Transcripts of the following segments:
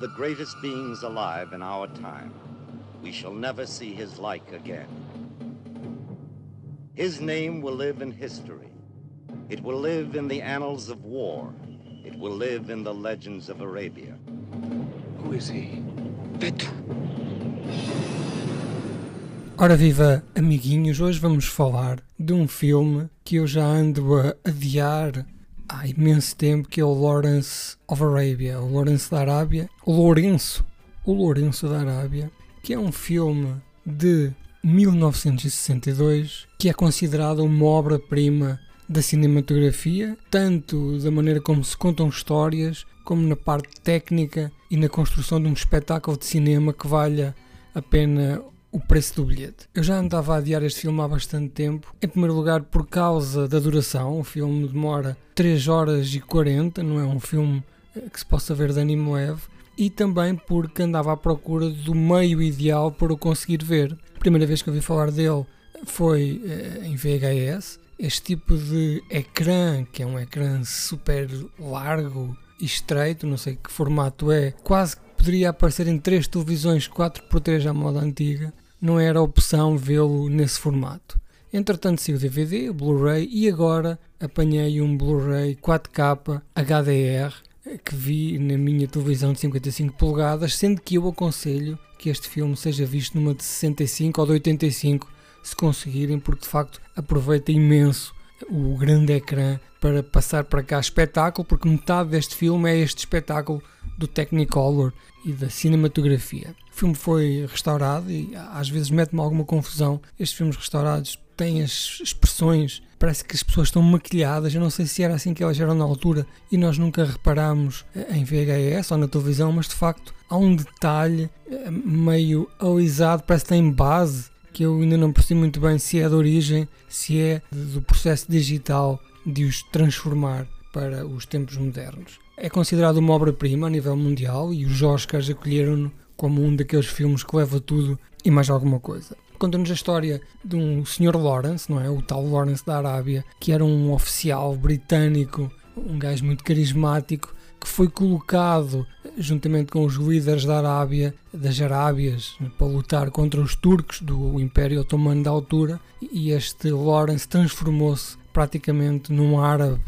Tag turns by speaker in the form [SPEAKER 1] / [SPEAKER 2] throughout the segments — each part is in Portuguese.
[SPEAKER 1] of the greatest beings alive in our time. We shall never see his like again. His name will live in history. It will live in the annals of war. It will live in the legends of Arabia.
[SPEAKER 2] Who is he? Petru.
[SPEAKER 3] Ora viva, amiguinhos, hoje vamos falar de um filme que eu já ando a adiar há imenso tempo, que é o Lawrence of Arabia, o Lawrence da Arábia, o Lourenço, o Lourenço da Arábia, que é um filme de 1962 que é considerado uma obra-prima da cinematografia, tanto da maneira como se contam histórias, como na parte técnica e na construção de um espetáculo de cinema que valha a pena o preço do bilhete. Eu já andava a adiar este filme há bastante tempo. Em primeiro lugar, por causa da duração. O filme demora 3 horas e 40, não é um filme eh, que se possa ver de ânimo leve. E também porque andava à procura do meio ideal para o conseguir ver. A primeira vez que eu ouvi falar dele foi eh, em VHS. Este tipo de ecrã, que é um ecrã super largo e estreito, não sei que formato é, quase que poderia aparecer em três televisões 4x3 à moda antiga, não era opção vê-lo nesse formato. Entretanto saiu o DVD, Blu-ray e agora apanhei um Blu-ray 4K HDR que vi na minha televisão de 55 polegadas, sendo que eu aconselho que este filme seja visto numa de 65 ou de 85 se conseguirem, porque de facto aproveita imenso o grande ecrã para passar para cá espetáculo, porque metade deste filme é este espetáculo do Technicolor e da cinematografia. Filme foi restaurado e às vezes mete-me alguma confusão. Estes filmes restaurados têm as expressões, parece que as pessoas estão maquilhadas. Eu não sei se era assim que elas eram na altura e nós nunca reparámos em VHS ou na televisão, mas de facto há um detalhe eh, meio alisado, parece que tem base que eu ainda não percebi muito bem se é de origem, se é do processo digital de os transformar para os tempos modernos. É considerado uma obra-prima a nível mundial e os Oscars acolheram-no como um daqueles filmes que leva tudo e mais alguma coisa. Conta-nos a história de um Sr. Lawrence, não é? O tal Lawrence da Arábia, que era um oficial britânico, um gajo muito carismático, que foi colocado juntamente com os líderes da Arábia, das Arábias, para lutar contra os turcos do Império Otomano da altura, e este Lawrence transformou-se praticamente num árabe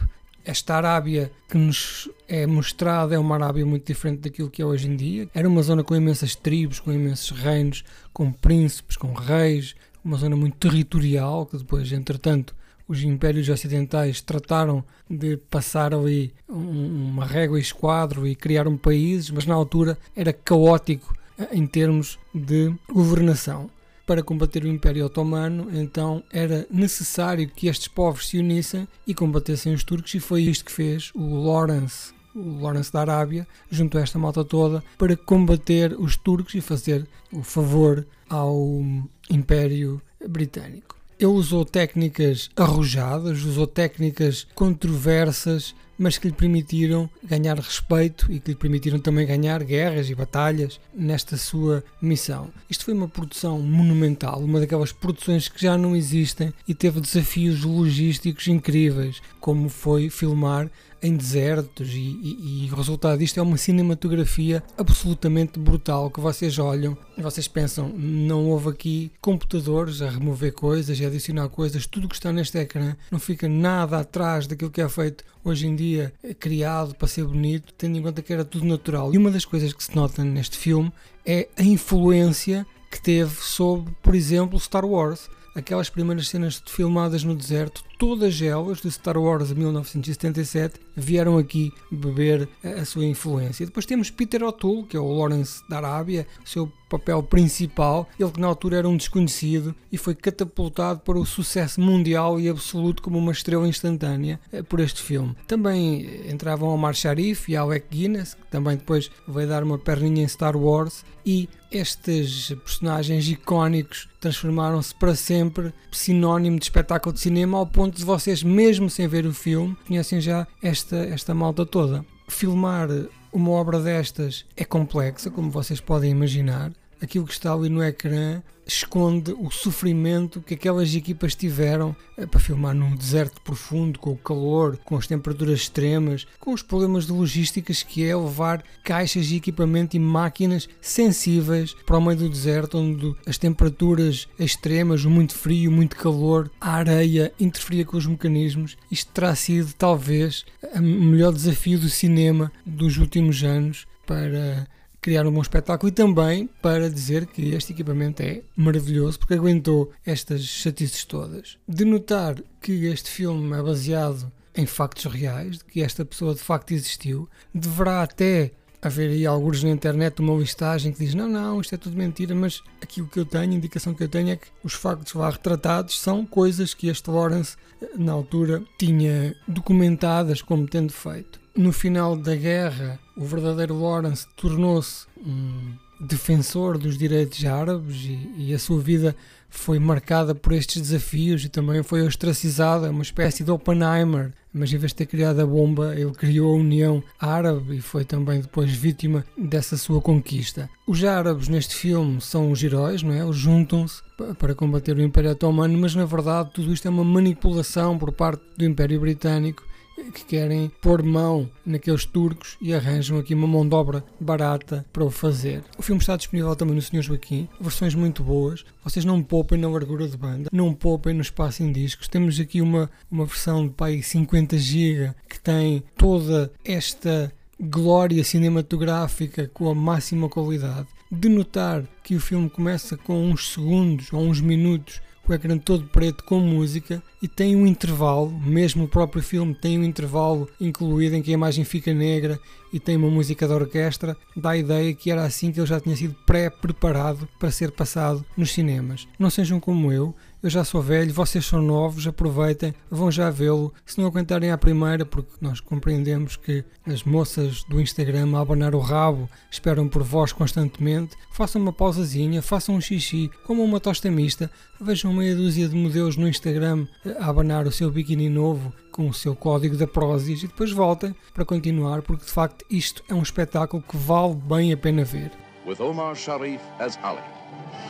[SPEAKER 3] esta Arábia que nos é mostrada é uma Arábia muito diferente daquilo que é hoje em dia. Era uma zona com imensas tribos, com imensos reinos, com príncipes, com reis, uma zona muito territorial que depois, entretanto, os impérios ocidentais trataram de passar ali uma régua e esquadro e criaram países, mas na altura era caótico eh, em termos de governação para combater o Império Otomano, então era necessário que estes povos se unissem e combatessem os turcos, e foi isto que fez o Lawrence, o Lawrence da Arábia, junto a esta malta toda, para combater os turcos e fazer o favor ao Império Britânico. Ele usou técnicas arrojadas, usou técnicas controversas, mas que lhe permitiram ganhar respeito e que lhe permitiram também ganhar guerras e batalhas nesta sua missão. Isto foi uma produção monumental, uma daquelas produções que já não existem e teve desafios logísticos incríveis, como foi filmar em desertos e, e, e, o resultado disto é uma cinematografia absolutamente brutal que vocês olham e vocês pensam, não houve aqui computadores a remover coisas e adicionar coisas, tudo que está neste ecrã não fica nada atrás daquilo que é feito hoje em dia, criado para ser bonito, tendo em conta que era tudo natural. E uma das coisas que se nota neste filme é a influência que teve sobre, por exemplo, Star Wars aquelas primeiras cenas filmadas no deserto, todas elas de Star Wars de 1977 vieram aqui beber a sua influência. Depois temos Peter O'Toole, que é o Lawrence da Arábia, seu papel principal, ele que na altura era um desconhecido e foi catapultado para o sucesso mundial e absoluto como uma estrela instantânea eh, por este filme. Também entravam Omar Sharif e Alec Guinness, que também depois veio dar uma perninha em Star Wars, e estes personagens icónicos transformaram-se para sempre sinónimo de espetáculo de cinema ao ponto de vocês, mesmo sem ver o filme, conhecem já esta, esta malta toda. Filmar uma obra destas é complexa, como vocês podem imaginar. Aquilo que está ali no ecrã esconde o sofrimento que aquelas equipas tiveram eh, para filmar num deserto profundo, com o calor, com as temperaturas extremas, com os problemas de logísticas que é levar caixas de equipamento e máquinas sensíveis para o meio do deserto, onde as temperaturas extremas, muito frio, muito calor, a areia interferia com os mecanismos. Isto terá sido talvez o melhor desafio do cinema dos últimos anos para criar um bom espetáculo e também para dizer que este equipamento é maravilhoso porque aguentou estas chatices todas. De notar que este filme é baseado em factos reais, de que esta pessoa de facto existiu, deverá até haver aí alguns na internet uma listagem que diz não, não, isto é tudo mentira, mas aquilo que eu tenho, a indicação que eu tenho é que os factos lá retratados são coisas que este Lawrence na altura tinha documentadas como tendo feito. No final da guerra, o verdadeiro Lawrence tornou-se um defensor dos direitos árabes e, e, a sua vida foi marcada por estes desafios e também foi ostracizada, uma espécie de Oppenheimer. Mas em vez de ter criado a bomba, ele criou a União Árabe e foi também depois vítima dessa sua conquista. Os árabes neste filme são os heróis, não é? Eles juntam-se para combater o Império Otomano, mas na verdade tudo isto é uma manipulação por parte do Império Britânico que querem pôr mão naqueles turcos e arranjam aqui uma mão de obra barata para o fazer. O filme está disponível também no Sr. Joaquim, versões muito boas. Vocês não poupem na largura de banda, não poupem no espaço em discos. Temos aqui uma, uma versão de pai 50 GB que tem toda esta glória cinematográfica com a máxima qualidade. De notar que o filme começa com uns segundos ou uns minutos o ecrã todo preto com música e tem um intervalo, mesmo o próprio filme tem um intervalo incluído em que a imagem fica negra e tem uma música da orquestra, dá a ideia que era assim que ele já tinha sido pré-preparado para ser passado nos cinemas. Não sejam como eu, eu já sou velho, vocês são novos, aproveitem, vão já vê-lo. Se não aguentarem à primeira, porque nós compreendemos que as moças do Instagram a abanar o rabo esperam por vós constantemente, façam uma pausazinha, façam um xixi, como uma tosta mista, vejam meia dúzia de modelos no Instagram a abanar o seu biquíni novo com o seu código da Prozis e depois voltem para continuar, porque de facto isto é um espetáculo que vale bem a pena ver.
[SPEAKER 4] With Omar Sharif as Ali.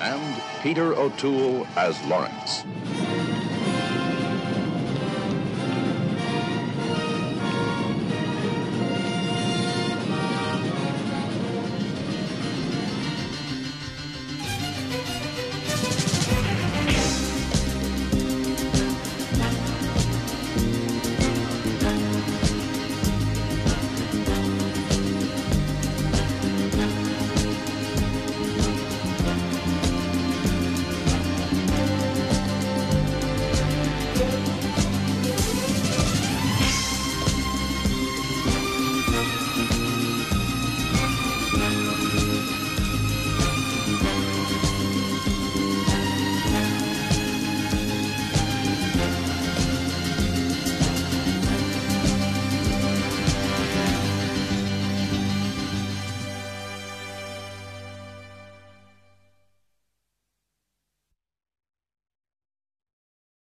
[SPEAKER 4] and Peter O'Toole as Lawrence.